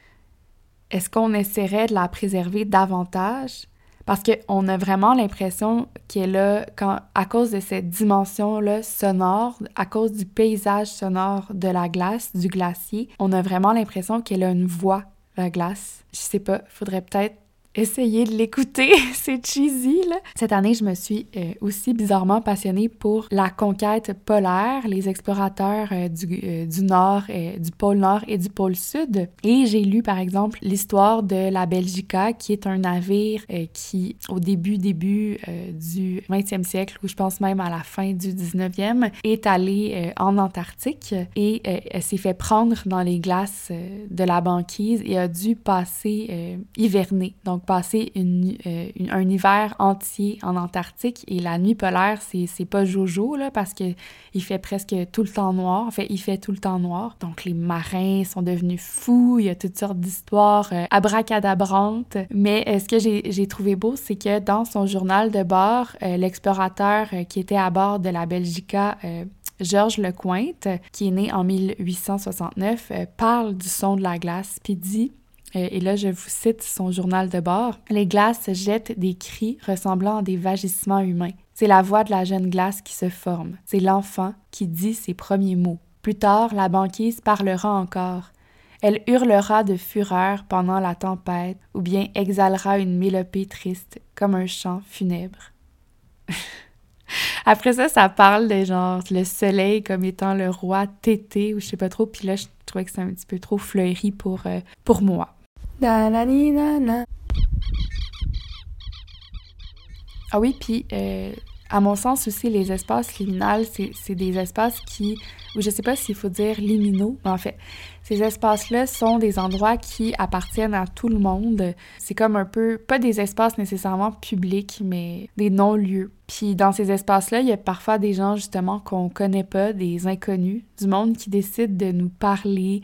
est-ce qu'on essaierait de la préserver davantage? Parce qu'on a vraiment l'impression qu'elle a, quand, à cause de cette dimension-là sonore, à cause du paysage sonore de la glace, du glacier, on a vraiment l'impression qu'elle a une voix, la glace. Je sais pas, faudrait peut-être essayez de l'écouter, c'est cheesy là. Cette année, je me suis euh, aussi bizarrement passionnée pour la conquête polaire, les explorateurs euh, du, euh, du nord, du pôle nord et du pôle sud. Et j'ai lu par exemple l'histoire de la Belgica, qui est un navire qui, au début début du 20e siècle, ou je pense même à la fin du 19e, est allé en Antarctique et s'est fait prendre dans les glaces de la banquise et a dû passer hiverner. Donc passer euh, un hiver entier en Antarctique et la nuit polaire, c'est pas jojo, là, parce que il fait presque tout le temps noir. En fait, il fait tout le temps noir. Donc, les marins sont devenus fous. Il y a toutes sortes d'histoires euh, abracadabrantes. Mais euh, ce que j'ai trouvé beau, c'est que dans son journal de bord, l'explorateur qui était à bord de la Belgica, Georges Lecointe, qui est né en 1869, parle du son de la glace, puis dit et là, je vous cite son journal de bord. Les glaces jettent des cris ressemblant à des vagissements humains. C'est la voix de la jeune glace qui se forme. C'est l'enfant qui dit ses premiers mots. Plus tard, la banquise parlera encore. Elle hurlera de fureur pendant la tempête ou bien exhalera une mélopée triste comme un chant funèbre. Après ça, ça parle de genre le soleil comme étant le roi tété ou je sais pas trop. Puis là, je trouvais que c'est un petit peu trop fleuri pour, euh, pour moi. Ah oui, puis euh, à mon sens aussi, les espaces liminales, c'est des espaces qui, ou je sais pas s'il faut dire liminaux, mais en fait, ces espaces-là sont des endroits qui appartiennent à tout le monde. C'est comme un peu, pas des espaces nécessairement publics, mais des non-lieux. Puis dans ces espaces-là, il y a parfois des gens justement qu'on connaît pas, des inconnus, du monde qui décident de nous parler,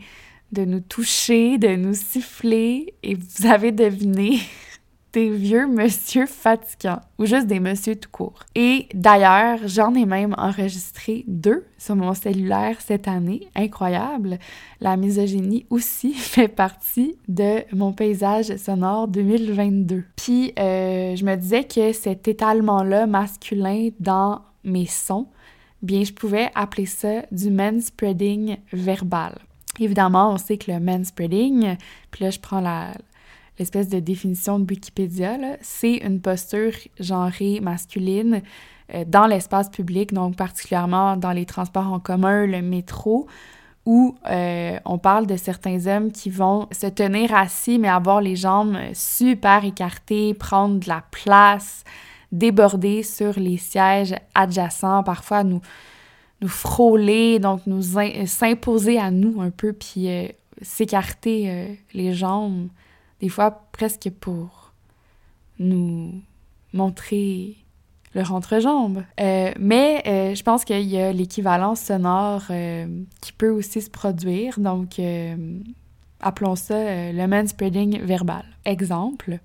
de nous toucher, de nous siffler, et vous avez deviné des vieux monsieur fatigants, ou juste des monsieur tout court. Et d'ailleurs, j'en ai même enregistré deux sur mon cellulaire cette année, incroyable. La misogynie aussi fait partie de mon paysage sonore 2022. Puis, euh, je me disais que cet étalement-là masculin dans mes sons, bien, je pouvais appeler ça du manspreading verbal. Évidemment, on sait que le manspreading, puis là, je prends l'espèce de définition de Wikipédia, c'est une posture genrée masculine euh, dans l'espace public, donc particulièrement dans les transports en commun, le métro, où euh, on parle de certains hommes qui vont se tenir assis, mais avoir les jambes super écartées, prendre de la place, déborder sur les sièges adjacents, parfois nous nous frôler, donc nous s'imposer à nous un peu, puis euh, s'écarter euh, les jambes, des fois presque pour nous montrer leur entrejambe. Euh, mais je pense qu'il y a l'équivalence sonore qui peut aussi se produire, donc appelons ça le manspreading verbal. Exemple.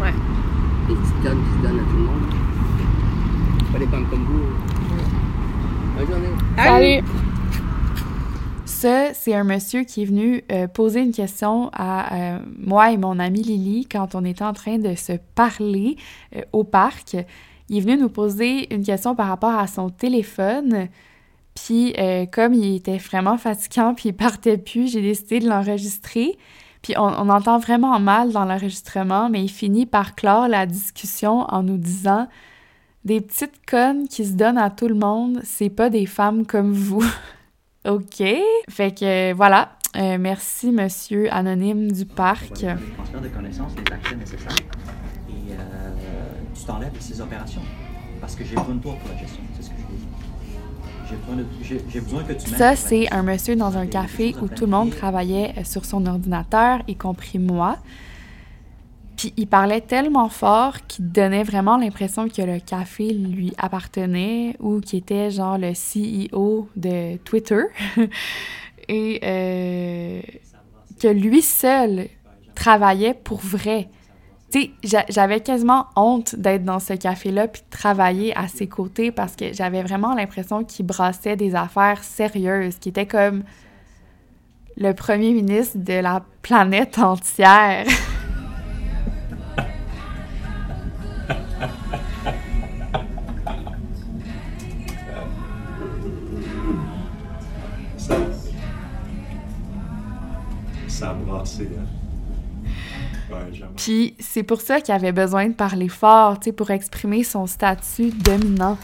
Ouais des petites tonnes qui se donnent à tout le monde. Pas femmes comme vous. Bonne journée. Salut! Ça, c'est un monsieur qui est venu euh, poser une question à euh, moi et mon amie Lily quand on était en train de se parler euh, au parc. Il est venu nous poser une question par rapport à son téléphone. Puis, comme il était vraiment fatigant puis il partait plus, j'ai décidé de l'enregistrer. Puis on, entend vraiment mal dans l'enregistrement, mais il finit par clore la discussion en nous disant Des petites connes qui se donnent à tout le monde, c'est pas des femmes comme vous. OK. Fait que voilà. Euh, merci, monsieur anonyme du parc. Et pour la gestion. Ça, c'est un monsieur dans un café où tout le monde travaillait euh, sur son ordinateur, y compris moi. Puis il parlait tellement fort qu'il donnait vraiment l'impression que le café lui appartenait ou qu'il était genre le CEO de Twitter. Et euh, que lui seul travaillait pour vrai j'avais quasiment honte d'être dans ce café-là puis de travailler à ses côtés parce que j'avais vraiment l'impression qu'il brassait des affaires sérieuses, qui était comme le premier ministre de la planète entière. Hein? Puis c'est pour ça qu'il avait besoin de parler fort, tu sais, pour exprimer son statut dominant.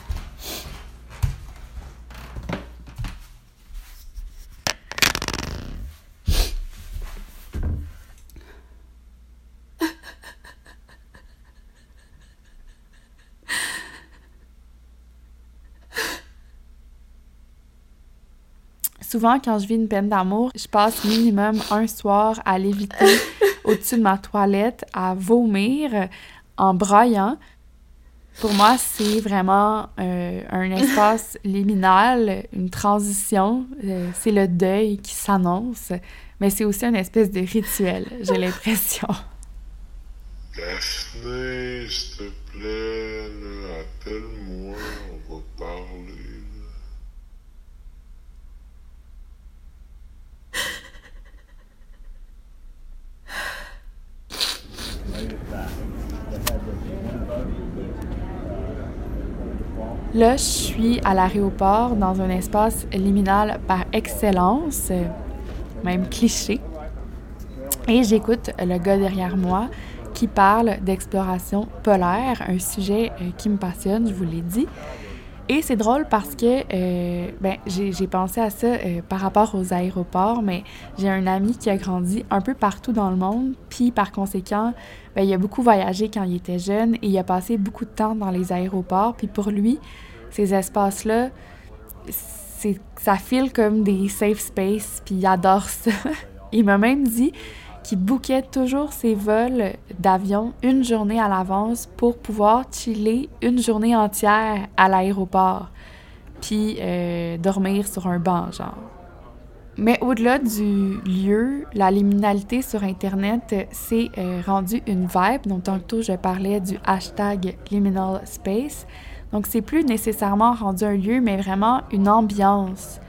Souvent, quand je vis une peine d'amour, je passe minimum un soir à l'éviter au-dessus de ma toilette, à vomir en braillant. Pour moi, c'est vraiment euh, un espace liminal, une transition. Euh, c'est le deuil qui s'annonce, mais c'est aussi une espèce de rituel, j'ai l'impression. Daphné, s'il te plaît, appelle-moi, on va parler. Là, je suis à l'aéroport dans un espace liminal par excellence, même cliché. Et j'écoute le gars derrière moi qui parle d'exploration polaire, un sujet euh, qui me passionne, je vous l'ai dit. Et c'est drôle parce que euh, ben, j'ai pensé à ça euh, par rapport aux aéroports, mais j'ai un ami qui a grandi un peu partout dans le monde, puis par conséquent, ben, il a beaucoup voyagé quand il était jeune et il a passé beaucoup de temps dans les aéroports. Puis pour lui, ces espaces-là, ça file comme des safe space, puis il adore ça. il m'a même dit qu'il bouquait toujours ses vols d'avion une journée à l'avance pour pouvoir chiller une journée entière à l'aéroport, puis euh, dormir sur un banc, genre. Mais au-delà du lieu, la liminalité sur Internet s'est euh, rendue une vibe. Donc, tantôt, je parlais du hashtag liminal space. Donc, c'est plus nécessairement rendu un lieu, mais vraiment une ambiance.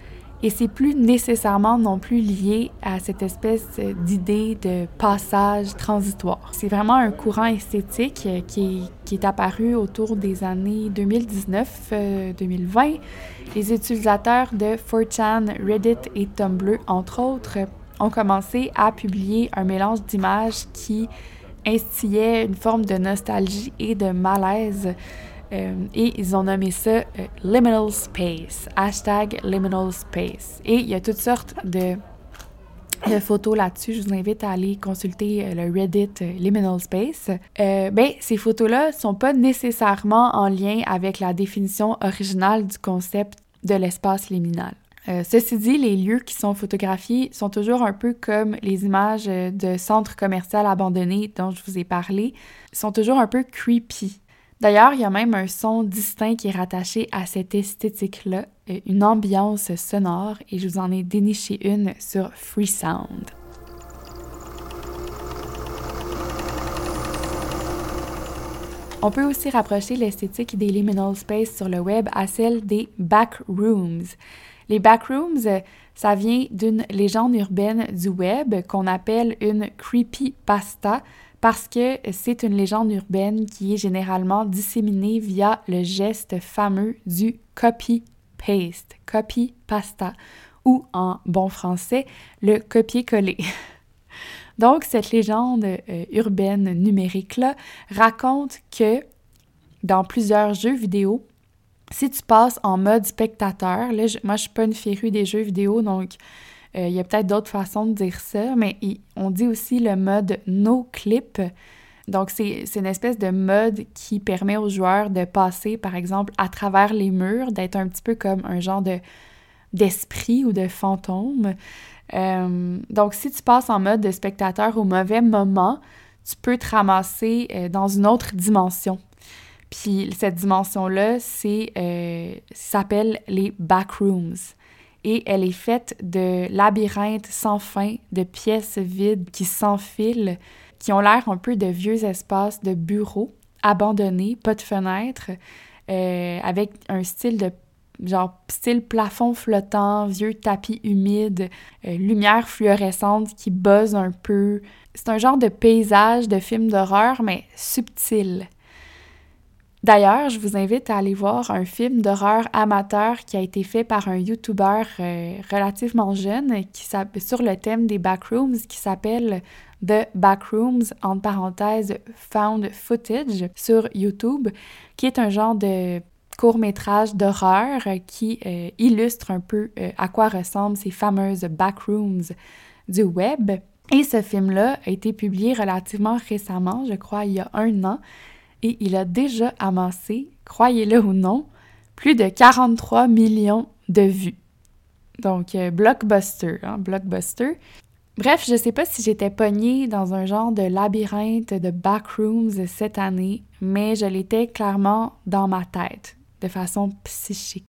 Et c'est plus nécessairement non plus lié à cette espèce d'idée de passage transitoire. C'est vraiment un courant esthétique qui est, qui est apparu autour des années 2019-2020. Euh, Les utilisateurs de 4chan, Reddit et Tumblr, entre autres, ont commencé à publier un mélange d'images qui instillait une forme de nostalgie et de malaise euh, et ils ont nommé ça euh, Liminal Space, hashtag Liminal Space. Et il y a toutes sortes de, photos là-dessus. Je vous invite à aller consulter euh, le Reddit Liminal Space. ben, ces photos-là sont pas nécessairement en lien avec la définition originale du concept de l'espace liminal. ceci dit, les lieux qui sont photographiés sont toujours un peu comme les images de centres commerciaux abandonnés dont je vous ai parlé, sont toujours un peu creepy. D'ailleurs, il y a même un son distinct qui est rattaché à cette esthétique-là, euh, une ambiance sonore, et je vous en ai déniché une sur Free Sound. On peut aussi rapprocher l'esthétique des liminal space sur le web à celle des backrooms. Les backrooms, ça vient d'une légende urbaine du web qu'on appelle une creepypasta parce que c'est une légende urbaine qui est généralement disséminée via le geste fameux du copy-paste, copy-pasta, ou en bon français, le copier-coller. Donc, cette légende euh, urbaine numérique-là raconte que dans plusieurs jeux vidéo, si tu passes en mode spectateur, là, moi je suis pas une férue des jeux vidéo, donc euh, il y a peut-être d'autres façons de dire ça, mais on dit aussi le mode no clip. Donc, c'est une espèce de mode qui permet aux joueurs de passer, par exemple, à travers les murs, d'être un petit peu comme un genre de d'esprit ou de fantôme. Euh, donc, si tu passes en mode de spectateur au mauvais moment, tu peux te ramasser euh, dans une autre dimension. Puis cette dimension-là, c'est s'appelle les backrooms et elle est faite de labyrinthes sans fin, de pièces vides qui s'enfilent, qui ont l'air un peu de vieux espaces de bureaux abandonnés, pas de fenêtres, euh, avec un style de genre style plafond flottant, vieux tapis humide, euh, lumière fluorescente qui buzz un peu. C'est un genre de paysage de film d'horreur, mais subtil. D'ailleurs, je vous invite à aller voir un film d'horreur amateur qui a été fait par un YouTuber euh, relativement jeune qui sur le thème des backrooms qui s'appelle The Backrooms, entre parenthèses, Found Footage sur YouTube, qui est un genre de court métrage d'horreur qui euh, illustre un peu euh, à quoi ressemblent ces fameuses backrooms du web. Et ce film-là a été publié relativement récemment, je crois il y a un an, et il a déjà amassé, croyez-le ou non, plus de 43 millions de vues. Donc, euh, blockbuster, hein, blockbuster. Bref, je sais pas si j'étais pognée dans un genre de labyrinthe de backrooms cette année, mais je l'étais clairement dans ma tête, de façon psychique.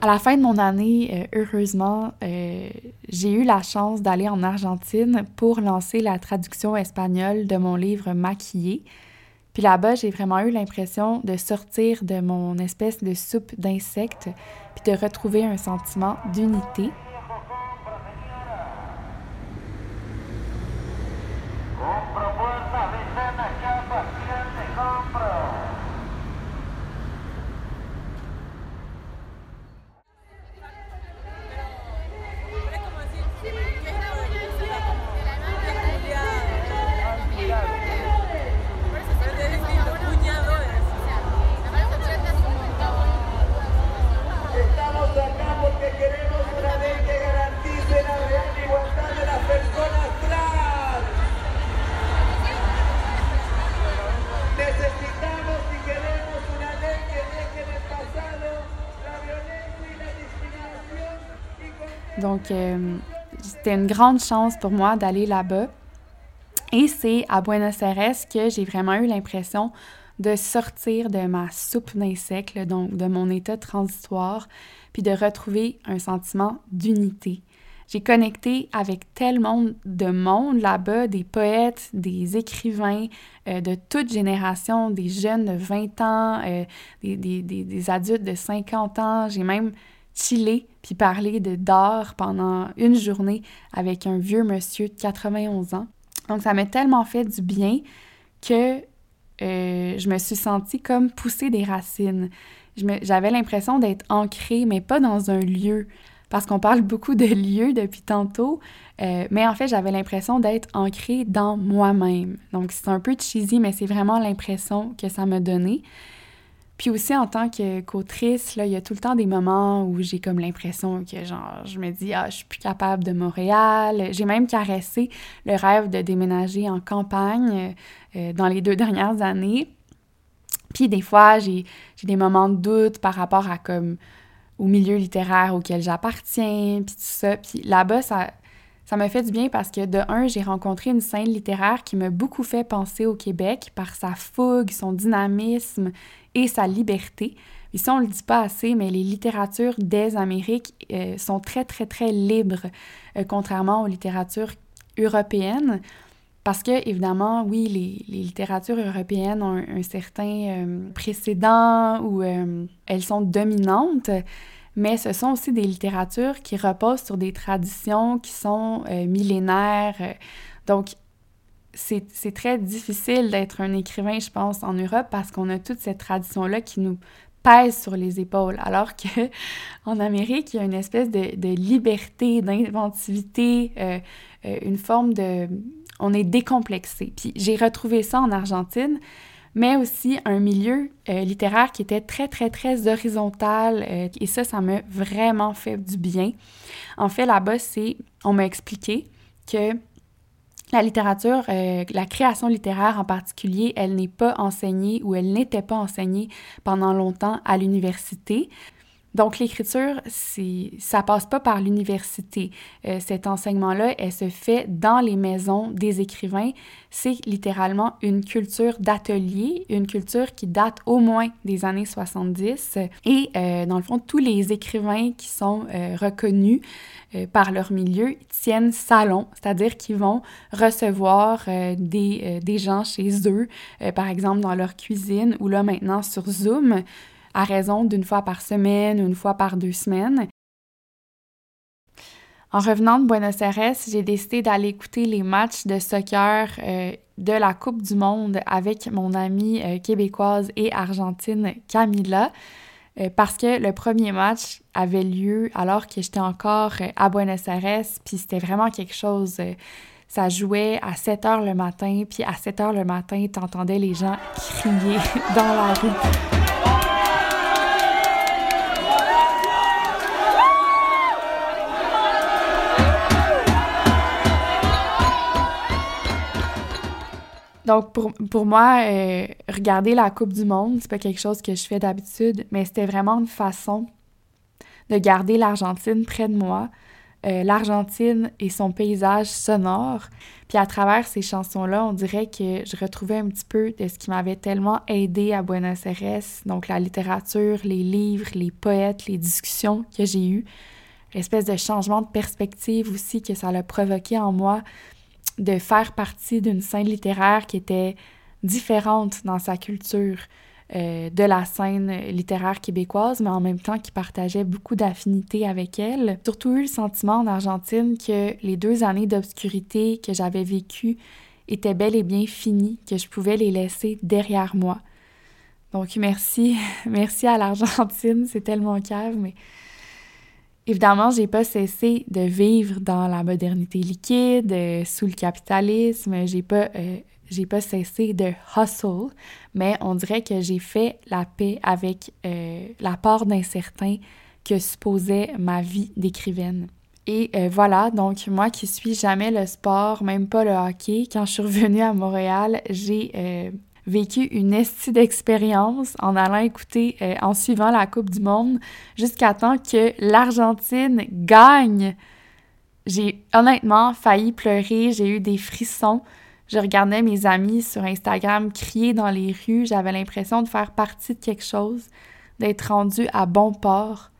À la fin de mon année, euh, heureusement, euh, j'ai eu la chance d'aller en Argentine pour lancer la traduction espagnole de mon livre Maquillé. Puis là-bas, j'ai vraiment eu l'impression de sortir de mon espèce de soupe d'insectes, puis de retrouver un sentiment d'unité. Donc, euh, c'était une grande chance pour moi d'aller là-bas. Et c'est à Buenos Aires que j'ai vraiment eu l'impression de sortir de ma soupe d'insectes, donc de mon état transitoire, puis de retrouver un sentiment d'unité. J'ai connecté avec tellement de monde là-bas, des poètes, des écrivains euh, de toute génération, des jeunes de 20 ans, euh, des, des, adultes de 50 ans. J'ai même chiller puis parler de d'art pendant une journée avec un vieux monsieur de 91 ans. Donc ça m'a tellement fait du bien que euh, je me suis sentie comme pousser des racines. J'avais l'impression d'être ancrée, mais pas dans un lieu, parce qu'on parle beaucoup de lieux depuis tantôt, euh, mais en fait j'avais l'impression d'être ancrée dans moi-même. Donc c'est un peu cheesy, mais c'est vraiment l'impression que ça m'a donné. Puis aussi, en tant qu'autrice, là, il y a tout le temps des moments où j'ai comme l'impression que, genre, je me dis, ah, je suis plus capable de Montréal. J'ai même caressé le rêve de déménager en campagne euh, dans les deux dernières années. Puis des fois, j'ai des moments de doute par rapport à comme au milieu littéraire auquel j'appartiens, puis tout ça. Puis là-bas, ça, ça me fait du bien parce que de un, j'ai rencontré une scène littéraire qui m'a beaucoup fait penser au Québec par sa fougue, son dynamisme et sa liberté. Ici, on ne le dit pas assez, mais les littératures des Amériques euh, sont très, très, très libres, euh, contrairement aux littératures européennes. Parce que, évidemment, oui, les, littératures européennes ont un, certain euh, précédent où elles sont dominantes, mais ce sont aussi des littératures qui reposent sur des traditions qui sont millénaires. donc, c'est très difficile d'être un écrivain, je pense, en Europe parce qu'on a toute cette tradition-là qui nous pèse sur les épaules. Alors que en Amérique, il y a une espèce de, de liberté, d'inventivité, euh, euh, une forme de... On est décomplexé. Puis j'ai retrouvé ça en Argentine, mais aussi un milieu euh, littéraire qui était très, très, très horizontal. et ça, ça m'a vraiment fait du bien. En fait, là-bas, c'est... On m'a expliqué que la littérature, euh, la création littéraire en particulier, elle n'est pas enseignée ou elle n'était pas enseignée pendant longtemps à l'université. Donc l'écriture, ça passe pas par l'université. Euh, cet enseignement-là, elle se fait dans les maisons des écrivains. C'est littéralement une culture d'atelier, une culture qui date au moins des années 70. Et euh, dans le fond, tous les écrivains qui sont euh, reconnus par leur milieu tiennent salon, c'est-à-dire qu'ils vont recevoir des, des gens chez eux, par exemple dans leur cuisine ou là maintenant sur Zoom à raison d'une fois par semaine, une fois par deux semaines. En revenant de Buenos Aires, j'ai décidé d'aller écouter les matchs de soccer euh, de la Coupe du Monde avec mon amie euh, québécoise et argentine Camila euh, parce que le premier match avait lieu alors que j'étais encore à Buenos Aires, puis c'était vraiment quelque chose. ça jouait à 7 heures le matin, puis à 7 heures le matin, t'entendais les gens crier dans la rue. Donc, pour, pour moi, euh, regarder la Coupe du Monde, c'est pas quelque chose que je fais d'habitude, mais c'était vraiment une façon de garder l'Argentine près de moi, euh, l'Argentine et son paysage sonore. Puis à travers ces chansons-là, on dirait que je retrouvais un petit peu de ce qui m'avait tellement aidé à Buenos Aires, donc la littérature, les livres, les poètes, les discussions que j'ai eues, l'espèce de changement de perspective aussi que ça a provoqué en moi de faire partie d'une scène littéraire qui était différente dans sa culture euh, de la scène littéraire québécoise, mais en même temps qui partageait beaucoup d'affinités avec elle. Surtout eu le sentiment en Argentine que les deux années d'obscurité que j'avais vécues étaient bel et bien finies, que je pouvais les laisser derrière moi. Donc merci, merci à l'Argentine, c'est tellement cave, mais Évidemment, j'ai pas cessé de vivre dans la modernité liquide, euh, sous le capitalisme. J'ai pas, euh, j'ai pas cessé de hustle, mais on dirait que j'ai fait la paix avec euh, la part d'incertain que supposait ma vie d'écrivaine. Et voilà, donc moi qui suis jamais le sport, même pas le hockey, quand je suis revenue à Montréal, j'ai vécu une estie d'expérience en allant écouter, euh, en suivant la Coupe du Monde, jusqu'à temps que l'Argentine gagne. J'ai honnêtement failli pleurer, j'ai eu des frissons. Je regardais mes amis sur Instagram crier dans les rues, j'avais l'impression de faire partie de quelque chose, d'être rendue à bon port.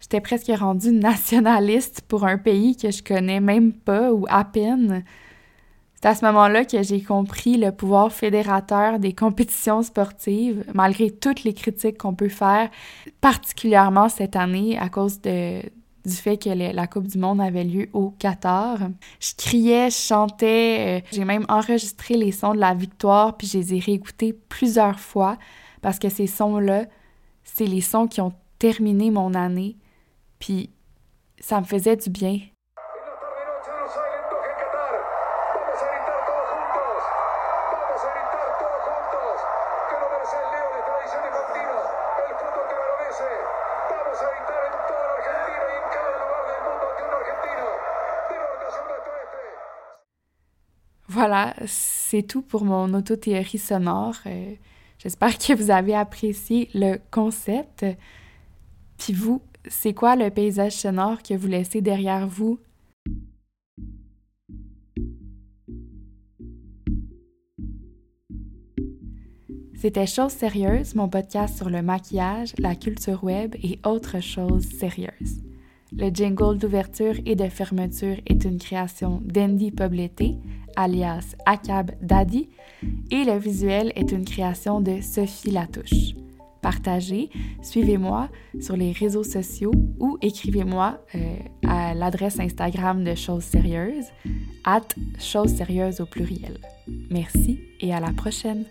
J'étais presque rendue nationaliste pour un pays que je connais même pas ou à peine. C'est à ce moment-là que j'ai compris le pouvoir fédérateur des compétitions sportives, malgré toutes les critiques qu'on peut faire, particulièrement cette année à cause de, du fait que la Coupe du Monde avait lieu au Qatar. Je criais, je chantais, euh, j'ai même enregistré les sons de la victoire, puis je les ai réécoutés plusieurs fois parce que ces sons-là, c'est les sons qui ont terminé mon année, puis ça me faisait du bien. Voilà, c'est tout pour mon autothéorie sonore. Euh, j'espère que vous avez apprécié le concept. Puis vous, c'est quoi le paysage sonore que vous laissez derrière vous? C'était Chose sérieuse, mon podcast sur le maquillage, la culture web et autres choses sérieuses. Le jingle d'ouverture et de fermeture est une création d'Andy Pobleté, alias Akab Daddy, et le visuel est une création de Sophie Latouche. Partagez, suivez-moi sur les réseaux sociaux ou écrivez-moi euh, à l'adresse Instagram de Choses Sérieuses, at Choses Sérieuses au pluriel. Merci et à la prochaine!